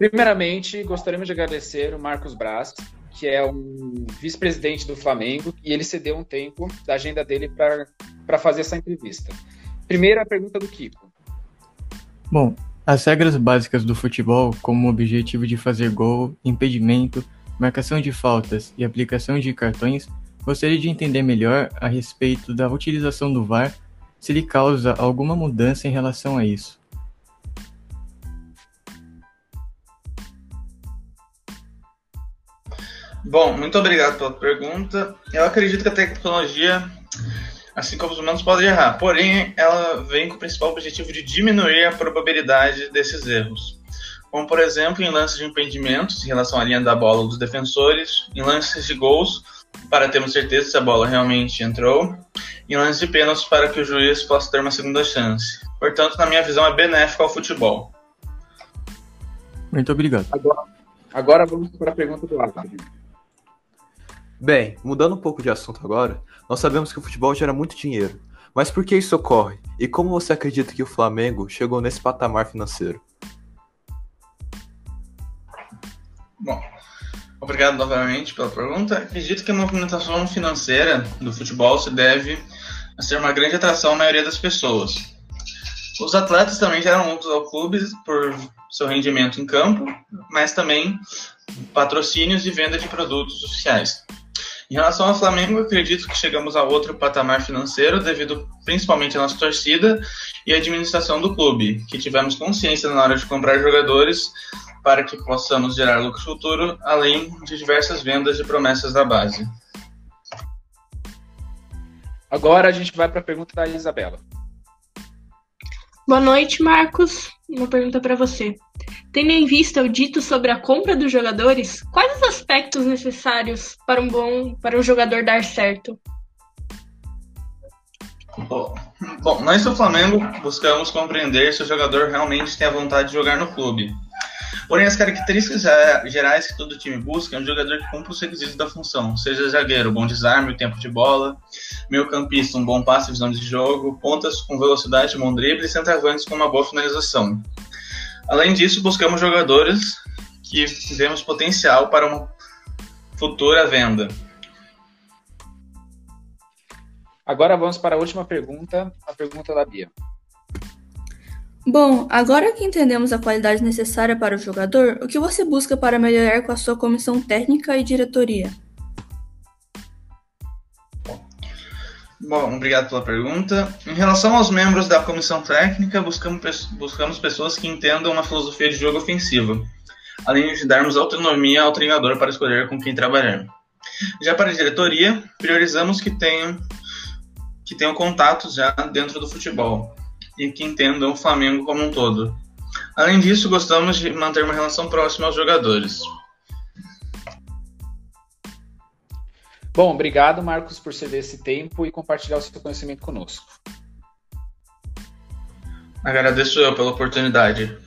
Primeiramente, gostaríamos de agradecer o Marcos Braz, que é um vice-presidente do Flamengo, e ele cedeu um tempo da agenda dele para fazer essa entrevista. Primeiro, a pergunta do Kiko. Bom, as regras básicas do futebol, como o objetivo de fazer gol, impedimento, marcação de faltas e aplicação de cartões, gostaria de entender melhor a respeito da utilização do VAR, se ele causa alguma mudança em relação a isso. Bom, muito obrigado pela pergunta. Eu acredito que a tecnologia, assim como os humanos, podem errar, porém, ela vem com o principal objetivo de diminuir a probabilidade desses erros. Como, por exemplo, em lances de impedimentos em relação à linha da bola dos defensores, em lances de gols, para termos certeza se a bola realmente entrou, em lances de pênaltis para que o juiz possa ter uma segunda chance. Portanto, na minha visão, é benéfico ao futebol. Muito obrigado. Agora, agora vamos para a pergunta do Álvaro. Bem, mudando um pouco de assunto agora, nós sabemos que o futebol gera muito dinheiro. Mas por que isso ocorre? E como você acredita que o Flamengo chegou nesse patamar financeiro? Bom, obrigado novamente pela pergunta. Acredito que a movimentação financeira do futebol se deve a ser uma grande atração à maioria das pessoas. Os atletas também geram lucros ao clube por seu rendimento em campo, mas também patrocínios e venda de produtos oficiais. Em relação ao Flamengo, acredito que chegamos a outro patamar financeiro devido principalmente à nossa torcida e à administração do clube, que tivemos consciência na hora de comprar jogadores para que possamos gerar lucro futuro, além de diversas vendas e promessas da base. Agora a gente vai para a pergunta da Isabela. Boa noite, Marcos. Uma pergunta para você. Tendo em vista o dito sobre a compra dos jogadores, quais os aspectos necessários para um bom para um jogador dar certo? Bom, nós do Flamengo buscamos compreender se o jogador realmente tem a vontade de jogar no clube. Porém, as características gerais que todo time busca é um jogador que cumpra os requisitos da função, seja zagueiro, bom desarme, tempo de bola, meio campista, um bom passe, visão de jogo, pontas com velocidade, bom drible e centroavantes com uma boa finalização. Além disso, buscamos jogadores que vemos potencial para uma futura venda. Agora vamos para a última pergunta, a pergunta da Bia. Bom, agora que entendemos a qualidade necessária para o jogador, o que você busca para melhorar com a sua comissão técnica e diretoria? Bom, obrigado pela pergunta. Em relação aos membros da comissão técnica, buscamos, buscamos pessoas que entendam uma filosofia de jogo ofensiva, além de darmos autonomia ao treinador para escolher com quem trabalhar. Já para a diretoria, priorizamos que tenham, que tenham contatos já dentro do futebol e que entendam o Flamengo como um todo. Além disso, gostamos de manter uma relação próxima aos jogadores. Bom, obrigado, Marcos, por ceder esse tempo e compartilhar o seu conhecimento conosco. Agradeço eu pela oportunidade.